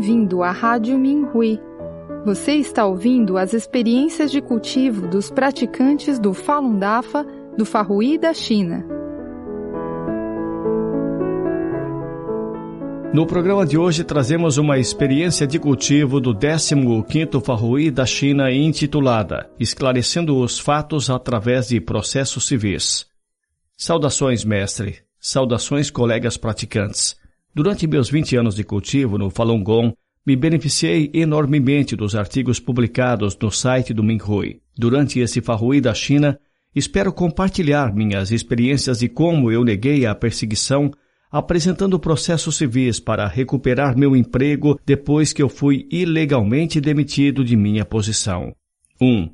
Bem-vindo à Rádio Minhui. Você está ouvindo as experiências de cultivo dos praticantes do Falun Dafa do Farrui da China. No programa de hoje trazemos uma experiência de cultivo do 15º Farrui da China intitulada Esclarecendo os fatos através de processos civis. Saudações, mestre. Saudações, colegas praticantes. Durante meus 20 anos de cultivo no Falun Gong, me beneficiei enormemente dos artigos publicados no site do Minhui. Durante esse Farrui da China, espero compartilhar minhas experiências de como eu neguei a perseguição apresentando processos civis para recuperar meu emprego depois que eu fui ilegalmente demitido de minha posição. 1. Um,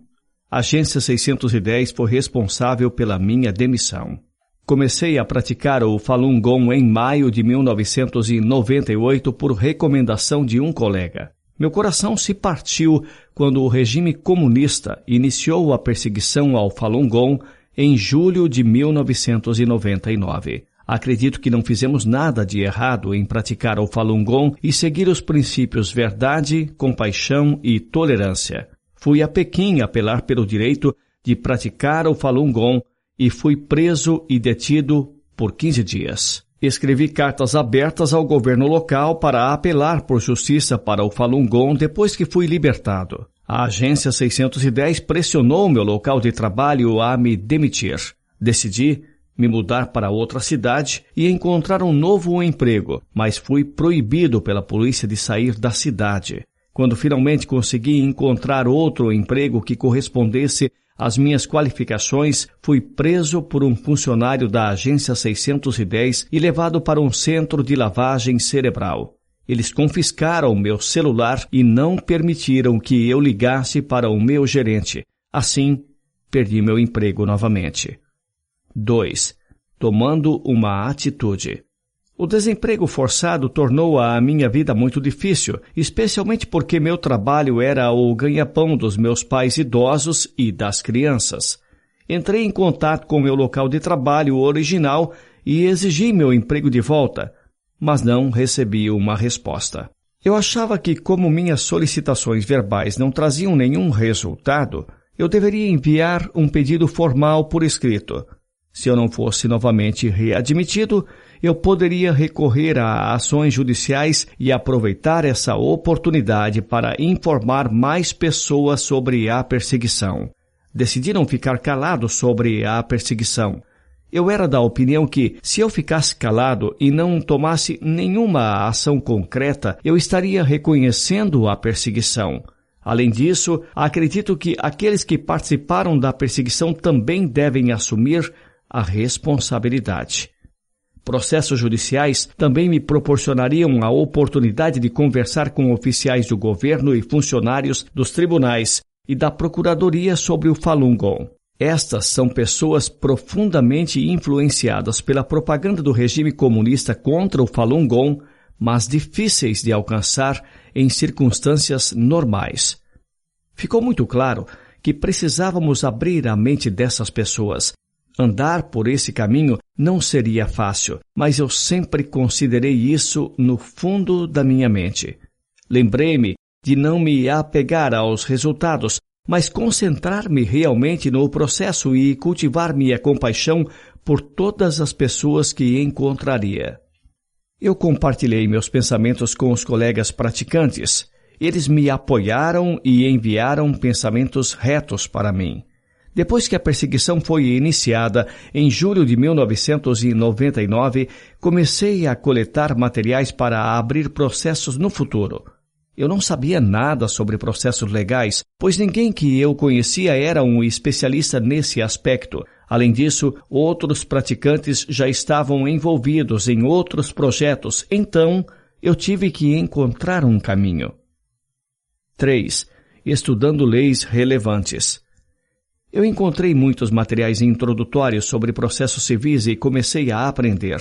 a Agência 610 foi responsável pela minha demissão. Comecei a praticar o Falun Gong em maio de 1998 por recomendação de um colega. Meu coração se partiu quando o regime comunista iniciou a perseguição ao Falun Gong em julho de 1999. Acredito que não fizemos nada de errado em praticar o Falun Gong e seguir os princípios verdade, compaixão e tolerância. Fui a Pequim apelar pelo direito de praticar o Falun Gong e fui preso e detido por 15 dias. Escrevi cartas abertas ao governo local para apelar por justiça para o Falun Gong depois que fui libertado. A agência 610 pressionou meu local de trabalho a me demitir. Decidi me mudar para outra cidade e encontrar um novo emprego, mas fui proibido pela polícia de sair da cidade. Quando finalmente consegui encontrar outro emprego que correspondesse às minhas qualificações, fui preso por um funcionário da agência 610 e levado para um centro de lavagem cerebral. Eles confiscaram meu celular e não permitiram que eu ligasse para o meu gerente. Assim, perdi meu emprego novamente. 2. Tomando uma atitude. O desemprego forçado tornou a minha vida muito difícil, especialmente porque meu trabalho era o ganha-pão dos meus pais idosos e das crianças. Entrei em contato com meu local de trabalho original e exigi meu emprego de volta, mas não recebi uma resposta. Eu achava que, como minhas solicitações verbais não traziam nenhum resultado, eu deveria enviar um pedido formal por escrito. Se eu não fosse novamente readmitido, eu poderia recorrer a ações judiciais e aproveitar essa oportunidade para informar mais pessoas sobre a perseguição. Decidiram ficar calado sobre a perseguição. Eu era da opinião que, se eu ficasse calado e não tomasse nenhuma ação concreta, eu estaria reconhecendo a perseguição. Além disso, acredito que aqueles que participaram da perseguição também devem assumir a responsabilidade. Processos judiciais também me proporcionariam a oportunidade de conversar com oficiais do governo e funcionários dos tribunais e da Procuradoria sobre o Falun Gong. Estas são pessoas profundamente influenciadas pela propaganda do regime comunista contra o Falun Gong, mas difíceis de alcançar em circunstâncias normais. Ficou muito claro que precisávamos abrir a mente dessas pessoas Andar por esse caminho não seria fácil, mas eu sempre considerei isso no fundo da minha mente. Lembrei-me de não me apegar aos resultados, mas concentrar-me realmente no processo e cultivar minha compaixão por todas as pessoas que encontraria. Eu compartilhei meus pensamentos com os colegas praticantes. Eles me apoiaram e enviaram pensamentos retos para mim. Depois que a perseguição foi iniciada, em julho de 1999, comecei a coletar materiais para abrir processos no futuro. Eu não sabia nada sobre processos legais, pois ninguém que eu conhecia era um especialista nesse aspecto. Além disso, outros praticantes já estavam envolvidos em outros projetos, então eu tive que encontrar um caminho. 3. Estudando leis relevantes. Eu encontrei muitos materiais introdutórios sobre processos civis e comecei a aprender.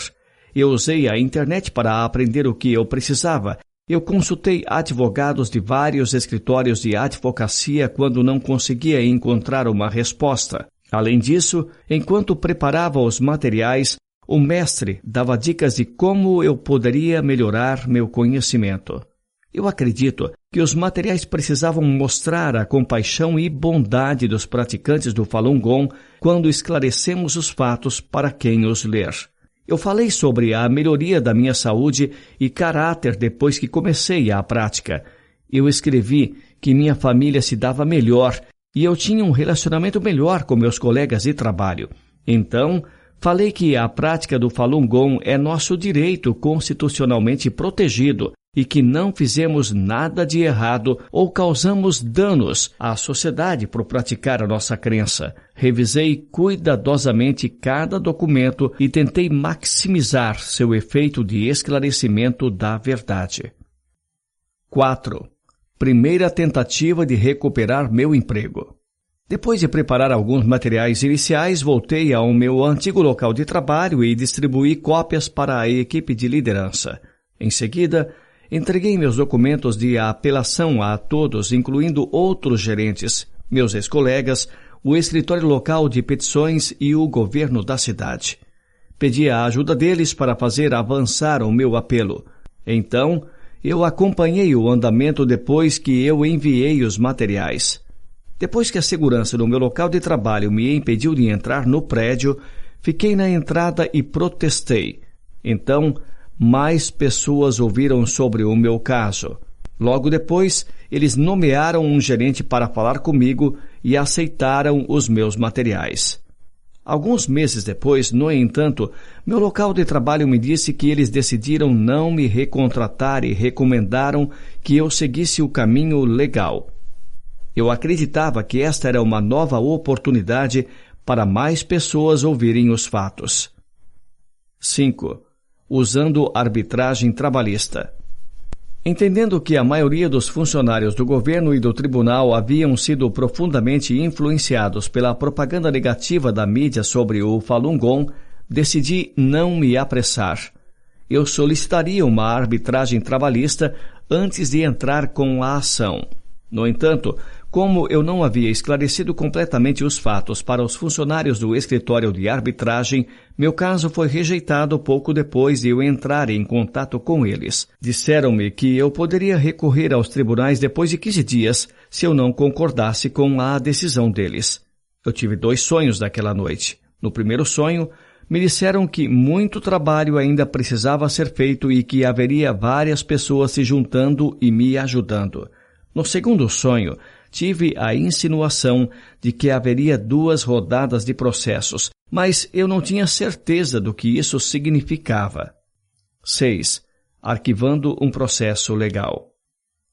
Eu usei a internet para aprender o que eu precisava. Eu consultei advogados de vários escritórios de advocacia quando não conseguia encontrar uma resposta. Além disso, enquanto preparava os materiais, o mestre dava dicas de como eu poderia melhorar meu conhecimento. Eu acredito que os materiais precisavam mostrar a compaixão e bondade dos praticantes do Falun Gong quando esclarecemos os fatos para quem os ler. Eu falei sobre a melhoria da minha saúde e caráter depois que comecei a prática. Eu escrevi que minha família se dava melhor e eu tinha um relacionamento melhor com meus colegas de trabalho. Então, falei que a prática do Falun Gong é nosso direito constitucionalmente protegido e que não fizemos nada de errado ou causamos danos à sociedade por praticar a nossa crença. Revisei cuidadosamente cada documento e tentei maximizar seu efeito de esclarecimento da verdade. 4 primeira tentativa de recuperar meu emprego. Depois de preparar alguns materiais iniciais, voltei ao meu antigo local de trabalho e distribuí cópias para a equipe de liderança. Em seguida, entreguei meus documentos de apelação a todos, incluindo outros gerentes, meus ex-colegas, o escritório local de petições e o governo da cidade. Pedi a ajuda deles para fazer avançar o meu apelo. Então, eu acompanhei o andamento depois que eu enviei os materiais. Depois que a segurança no meu local de trabalho me impediu de entrar no prédio, fiquei na entrada e protestei. Então, mais pessoas ouviram sobre o meu caso. Logo depois, eles nomearam um gerente para falar comigo e aceitaram os meus materiais. Alguns meses depois, no entanto, meu local de trabalho me disse que eles decidiram não me recontratar e recomendaram que eu seguisse o caminho legal. Eu acreditava que esta era uma nova oportunidade para mais pessoas ouvirem os fatos. 5. Usando arbitragem trabalhista. Entendendo que a maioria dos funcionários do governo e do tribunal haviam sido profundamente influenciados pela propaganda negativa da mídia sobre o Falun Gong, decidi não me apressar. Eu solicitaria uma arbitragem trabalhista antes de entrar com a ação. No entanto, como eu não havia esclarecido completamente os fatos para os funcionários do escritório de arbitragem, meu caso foi rejeitado pouco depois de eu entrar em contato com eles. Disseram-me que eu poderia recorrer aos tribunais depois de 15 dias se eu não concordasse com a decisão deles. Eu tive dois sonhos daquela noite. No primeiro sonho, me disseram que muito trabalho ainda precisava ser feito e que haveria várias pessoas se juntando e me ajudando. No segundo sonho, tive a insinuação de que haveria duas rodadas de processos, mas eu não tinha certeza do que isso significava. 6. Arquivando um processo legal.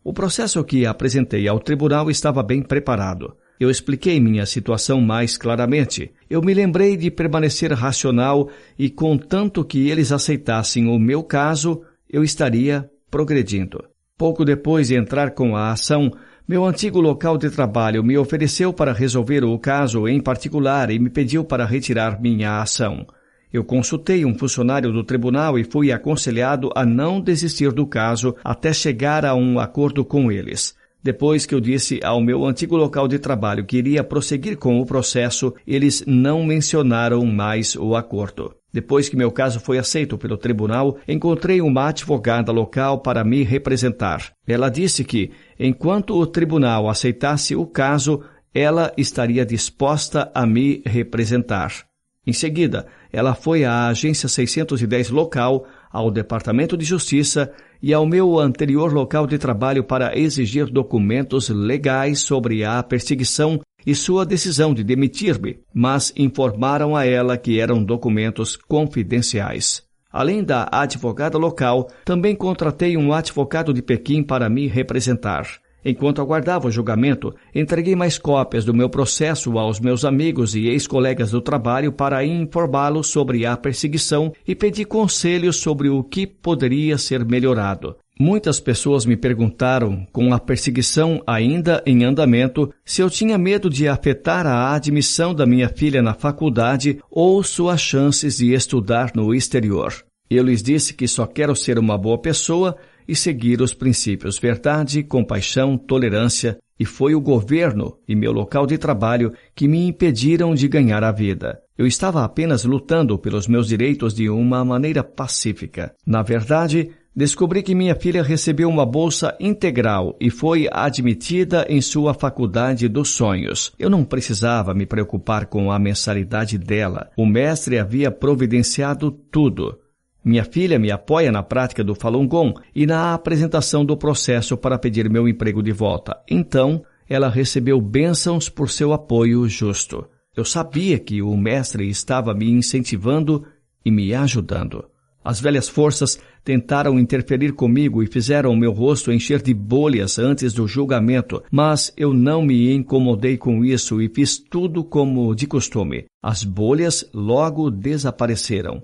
O processo que apresentei ao tribunal estava bem preparado. Eu expliquei minha situação mais claramente. Eu me lembrei de permanecer racional e, contanto que eles aceitassem o meu caso, eu estaria progredindo. Pouco depois de entrar com a ação, meu antigo local de trabalho me ofereceu para resolver o caso em particular e me pediu para retirar minha ação. Eu consultei um funcionário do tribunal e fui aconselhado a não desistir do caso até chegar a um acordo com eles. Depois que eu disse ao meu antigo local de trabalho que iria prosseguir com o processo, eles não mencionaram mais o acordo. Depois que meu caso foi aceito pelo tribunal, encontrei uma advogada local para me representar. Ela disse que, enquanto o tribunal aceitasse o caso, ela estaria disposta a me representar. Em seguida, ela foi à Agência 610 local, ao Departamento de Justiça e ao meu anterior local de trabalho para exigir documentos legais sobre a perseguição e sua decisão de demitir-me, mas informaram a ela que eram documentos confidenciais. Além da advogada local, também contratei um advogado de Pequim para me representar. Enquanto aguardava o julgamento, entreguei mais cópias do meu processo aos meus amigos e ex-colegas do trabalho para informá-los sobre a perseguição e pedi conselhos sobre o que poderia ser melhorado. Muitas pessoas me perguntaram, com a perseguição ainda em andamento, se eu tinha medo de afetar a admissão da minha filha na faculdade ou suas chances de estudar no exterior. Eu lhes disse que só quero ser uma boa pessoa e seguir os princípios verdade, compaixão, tolerância, e foi o governo e meu local de trabalho que me impediram de ganhar a vida. Eu estava apenas lutando pelos meus direitos de uma maneira pacífica. Na verdade, descobri que minha filha recebeu uma bolsa integral e foi admitida em sua faculdade dos sonhos. Eu não precisava me preocupar com a mensalidade dela. O mestre havia providenciado tudo. Minha filha me apoia na prática do Falun Gong e na apresentação do processo para pedir meu emprego de volta. Então, ela recebeu bênçãos por seu apoio justo. Eu sabia que o mestre estava me incentivando e me ajudando. As velhas forças tentaram interferir comigo e fizeram meu rosto encher de bolhas antes do julgamento, mas eu não me incomodei com isso e fiz tudo como de costume. As bolhas logo desapareceram.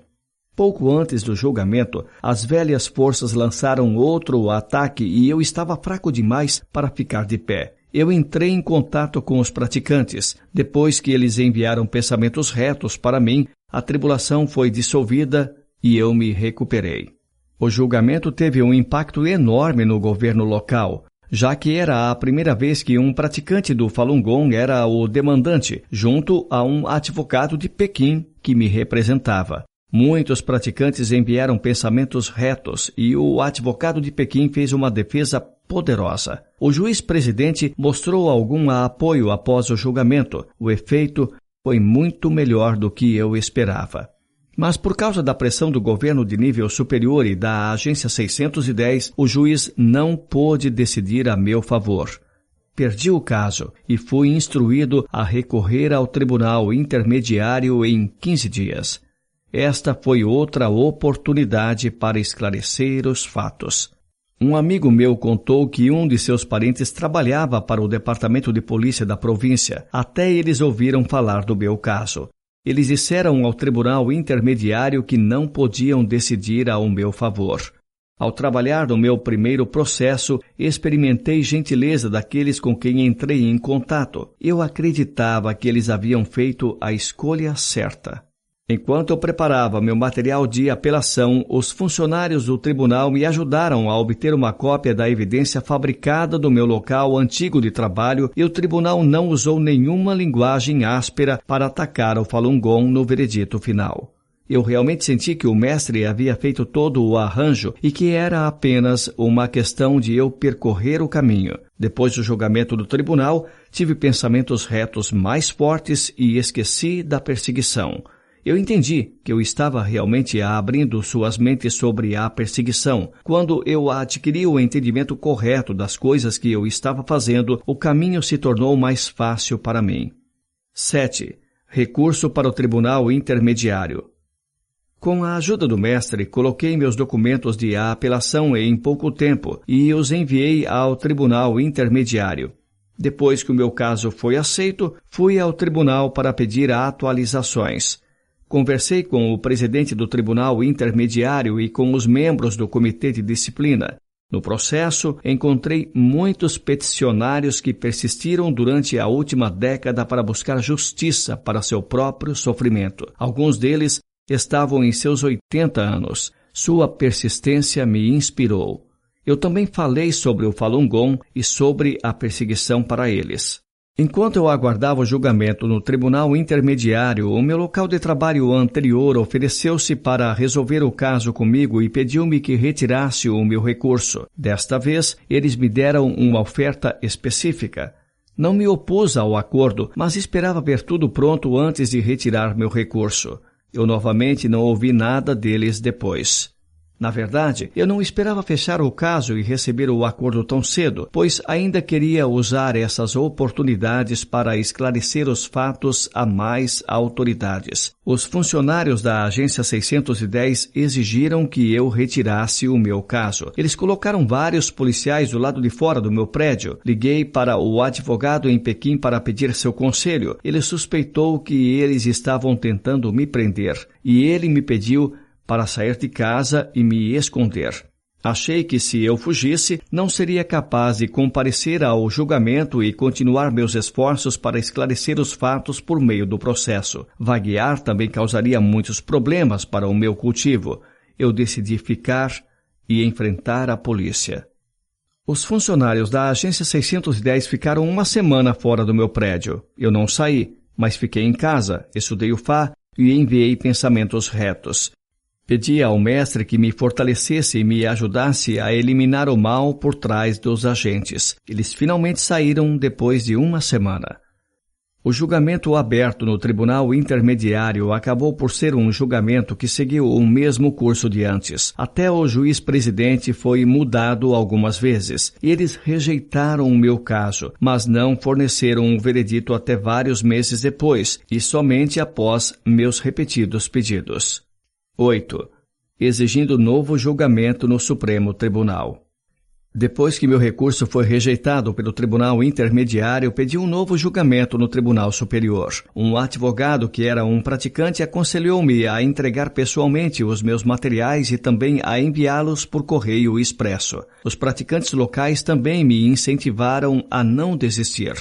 Pouco antes do julgamento, as velhas forças lançaram outro ataque e eu estava fraco demais para ficar de pé. Eu entrei em contato com os praticantes. Depois que eles enviaram pensamentos retos para mim, a tribulação foi dissolvida e eu me recuperei. O julgamento teve um impacto enorme no governo local, já que era a primeira vez que um praticante do Falun Gong era o demandante, junto a um advogado de Pequim que me representava. Muitos praticantes enviaram pensamentos retos e o advogado de Pequim fez uma defesa poderosa. O juiz-presidente mostrou algum apoio após o julgamento. O efeito foi muito melhor do que eu esperava. Mas por causa da pressão do governo de nível superior e da agência 610, o juiz não pôde decidir a meu favor. Perdi o caso e fui instruído a recorrer ao tribunal intermediário em 15 dias. Esta foi outra oportunidade para esclarecer os fatos. Um amigo meu contou que um de seus parentes trabalhava para o departamento de polícia da província. Até eles ouviram falar do meu caso. Eles disseram ao tribunal intermediário que não podiam decidir ao meu favor. Ao trabalhar no meu primeiro processo, experimentei gentileza daqueles com quem entrei em contato. Eu acreditava que eles haviam feito a escolha certa. Enquanto eu preparava meu material de apelação, os funcionários do tribunal me ajudaram a obter uma cópia da evidência fabricada do meu local antigo de trabalho e o tribunal não usou nenhuma linguagem áspera para atacar o Falun Gong no veredito final. Eu realmente senti que o mestre havia feito todo o arranjo e que era apenas uma questão de eu percorrer o caminho. Depois do julgamento do tribunal, tive pensamentos retos mais fortes e esqueci da perseguição. Eu entendi que eu estava realmente abrindo suas mentes sobre a perseguição. Quando eu adquiri o entendimento correto das coisas que eu estava fazendo, o caminho se tornou mais fácil para mim. 7. Recurso para o Tribunal Intermediário. Com a ajuda do mestre, coloquei meus documentos de apelação em pouco tempo e os enviei ao Tribunal Intermediário. Depois que o meu caso foi aceito, fui ao tribunal para pedir atualizações. Conversei com o presidente do Tribunal Intermediário e com os membros do Comitê de Disciplina. No processo, encontrei muitos peticionários que persistiram durante a última década para buscar justiça para seu próprio sofrimento. Alguns deles estavam em seus 80 anos. Sua persistência me inspirou. Eu também falei sobre o Falun Gong e sobre a perseguição para eles. Enquanto eu aguardava o julgamento no tribunal intermediário, o meu local de trabalho anterior ofereceu-se para resolver o caso comigo e pediu-me que retirasse o meu recurso. Desta vez, eles me deram uma oferta específica. Não me opus ao acordo, mas esperava ver tudo pronto antes de retirar meu recurso. Eu novamente não ouvi nada deles depois. Na verdade, eu não esperava fechar o caso e receber o acordo tão cedo, pois ainda queria usar essas oportunidades para esclarecer os fatos a mais autoridades. Os funcionários da Agência 610 exigiram que eu retirasse o meu caso. Eles colocaram vários policiais do lado de fora do meu prédio. Liguei para o advogado em Pequim para pedir seu conselho. Ele suspeitou que eles estavam tentando me prender e ele me pediu para sair de casa e me esconder. Achei que se eu fugisse, não seria capaz de comparecer ao julgamento e continuar meus esforços para esclarecer os fatos por meio do processo. Vaguear também causaria muitos problemas para o meu cultivo. Eu decidi ficar e enfrentar a polícia. Os funcionários da agência 610 ficaram uma semana fora do meu prédio. Eu não saí, mas fiquei em casa, estudei o Fá e enviei pensamentos retos. Pedi ao mestre que me fortalecesse e me ajudasse a eliminar o mal por trás dos agentes. Eles finalmente saíram depois de uma semana. O julgamento aberto no Tribunal Intermediário acabou por ser um julgamento que seguiu o mesmo curso de antes. Até o juiz-presidente foi mudado algumas vezes. Eles rejeitaram o meu caso, mas não forneceram um veredito até vários meses depois e somente após meus repetidos pedidos. 8. Exigindo novo julgamento no Supremo Tribunal. Depois que meu recurso foi rejeitado pelo Tribunal Intermediário, pedi um novo julgamento no Tribunal Superior. Um advogado que era um praticante aconselhou-me a entregar pessoalmente os meus materiais e também a enviá-los por correio expresso. Os praticantes locais também me incentivaram a não desistir.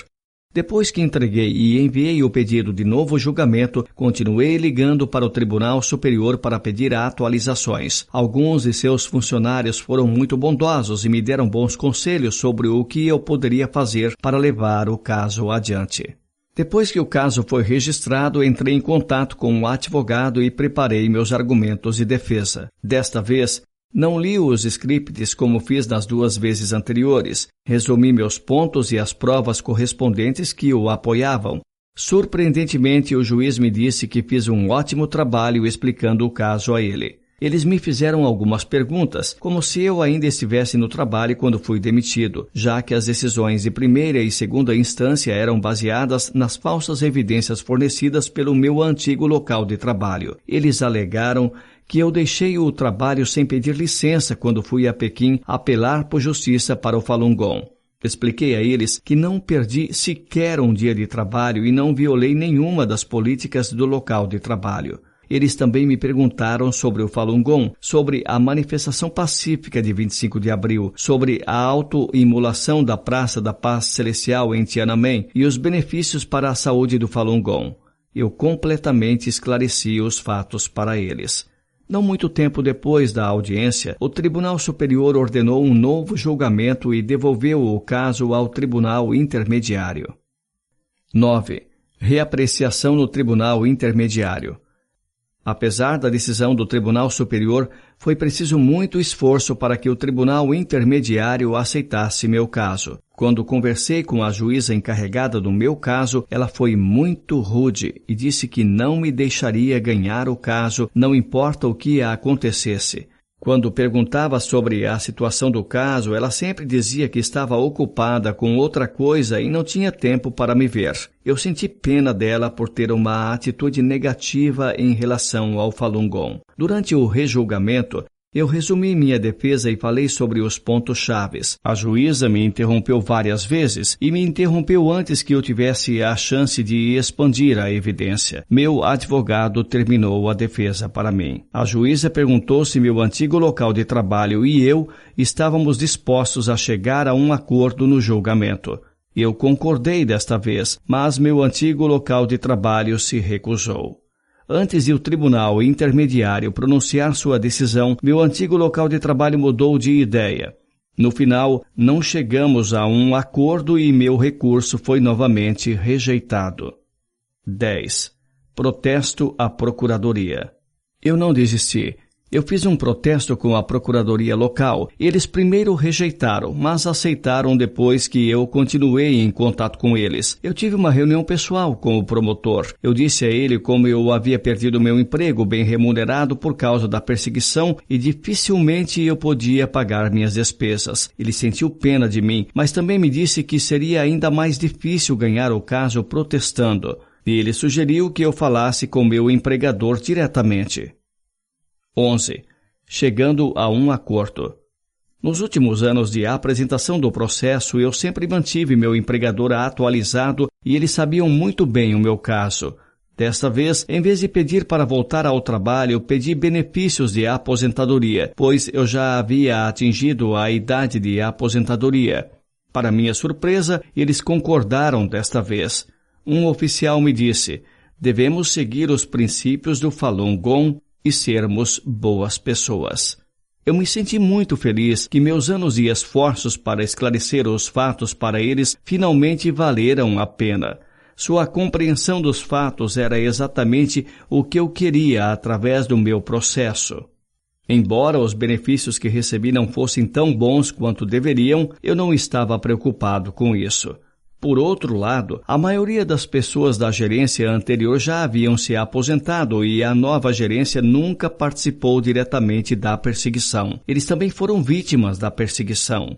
Depois que entreguei e enviei o pedido de novo julgamento, continuei ligando para o Tribunal Superior para pedir atualizações. Alguns de seus funcionários foram muito bondosos e me deram bons conselhos sobre o que eu poderia fazer para levar o caso adiante. Depois que o caso foi registrado, entrei em contato com o advogado e preparei meus argumentos de defesa. Desta vez, não li os scripts como fiz nas duas vezes anteriores. Resumi meus pontos e as provas correspondentes que o apoiavam. Surpreendentemente, o juiz me disse que fiz um ótimo trabalho explicando o caso a ele. Eles me fizeram algumas perguntas, como se eu ainda estivesse no trabalho quando fui demitido, já que as decisões de primeira e segunda instância eram baseadas nas falsas evidências fornecidas pelo meu antigo local de trabalho. Eles alegaram que eu deixei o trabalho sem pedir licença quando fui a Pequim apelar por justiça para o Falun Gong. Expliquei a eles que não perdi sequer um dia de trabalho e não violei nenhuma das políticas do local de trabalho. Eles também me perguntaram sobre o Falun Gong, sobre a manifestação pacífica de 25 de abril, sobre a autoimolação da Praça da Paz Celestial em Tiananmen e os benefícios para a saúde do Falun Gong. Eu completamente esclareci os fatos para eles. Não muito tempo depois da audiência, o Tribunal Superior ordenou um novo julgamento e devolveu o caso ao Tribunal Intermediário. 9. Reapreciação no Tribunal Intermediário. Apesar da decisão do Tribunal Superior, foi preciso muito esforço para que o Tribunal Intermediário aceitasse meu caso. Quando conversei com a juíza encarregada do meu caso, ela foi muito rude e disse que não me deixaria ganhar o caso, não importa o que acontecesse. Quando perguntava sobre a situação do caso, ela sempre dizia que estava ocupada com outra coisa e não tinha tempo para me ver. Eu senti pena dela por ter uma atitude negativa em relação ao Falun Gong. Durante o rejulgamento, eu resumi minha defesa e falei sobre os pontos chaves. A juíza me interrompeu várias vezes e me interrompeu antes que eu tivesse a chance de expandir a evidência. Meu advogado terminou a defesa para mim. A juíza perguntou se meu antigo local de trabalho e eu estávamos dispostos a chegar a um acordo no julgamento. Eu concordei desta vez, mas meu antigo local de trabalho se recusou. Antes de o tribunal intermediário pronunciar sua decisão, meu antigo local de trabalho mudou de ideia. No final, não chegamos a um acordo e meu recurso foi novamente rejeitado. 10. Protesto à Procuradoria. Eu não desisti. Eu fiz um protesto com a procuradoria local. Eles primeiro rejeitaram, mas aceitaram depois que eu continuei em contato com eles. Eu tive uma reunião pessoal com o promotor. Eu disse a ele como eu havia perdido meu emprego bem remunerado por causa da perseguição e dificilmente eu podia pagar minhas despesas. Ele sentiu pena de mim, mas também me disse que seria ainda mais difícil ganhar o caso protestando. Ele sugeriu que eu falasse com meu empregador diretamente. 11. Chegando a um acordo. Nos últimos anos de apresentação do processo, eu sempre mantive meu empregador atualizado e eles sabiam muito bem o meu caso. Desta vez, em vez de pedir para voltar ao trabalho, pedi benefícios de aposentadoria, pois eu já havia atingido a idade de aposentadoria. Para minha surpresa, eles concordaram desta vez. Um oficial me disse: devemos seguir os princípios do Falun Gong e sermos boas pessoas. Eu me senti muito feliz que meus anos e esforços para esclarecer os fatos para eles finalmente valeram a pena. Sua compreensão dos fatos era exatamente o que eu queria através do meu processo. Embora os benefícios que recebi não fossem tão bons quanto deveriam, eu não estava preocupado com isso. Por outro lado, a maioria das pessoas da gerência anterior já haviam se aposentado e a nova gerência nunca participou diretamente da perseguição. Eles também foram vítimas da perseguição.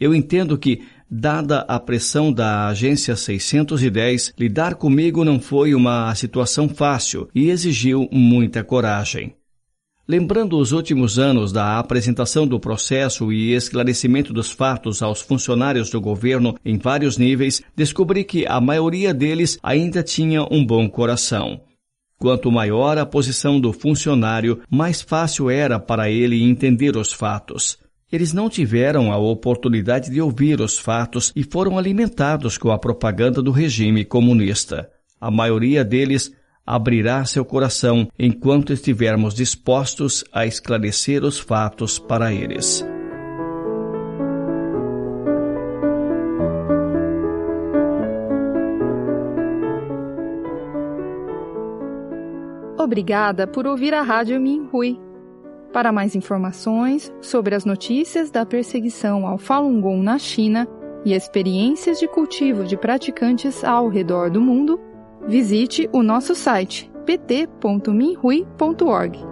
Eu entendo que, dada a pressão da agência 610, lidar comigo não foi uma situação fácil e exigiu muita coragem. Lembrando os últimos anos da apresentação do processo e esclarecimento dos fatos aos funcionários do governo em vários níveis, descobri que a maioria deles ainda tinha um bom coração. Quanto maior a posição do funcionário, mais fácil era para ele entender os fatos. Eles não tiveram a oportunidade de ouvir os fatos e foram alimentados com a propaganda do regime comunista. A maioria deles abrirá seu coração enquanto estivermos dispostos a esclarecer os fatos para eles. Obrigada por ouvir a Rádio Minhui. Para mais informações sobre as notícias da perseguição ao Falun Gong na China e experiências de cultivo de praticantes ao redor do mundo, visite o nosso site pt.minrui.org.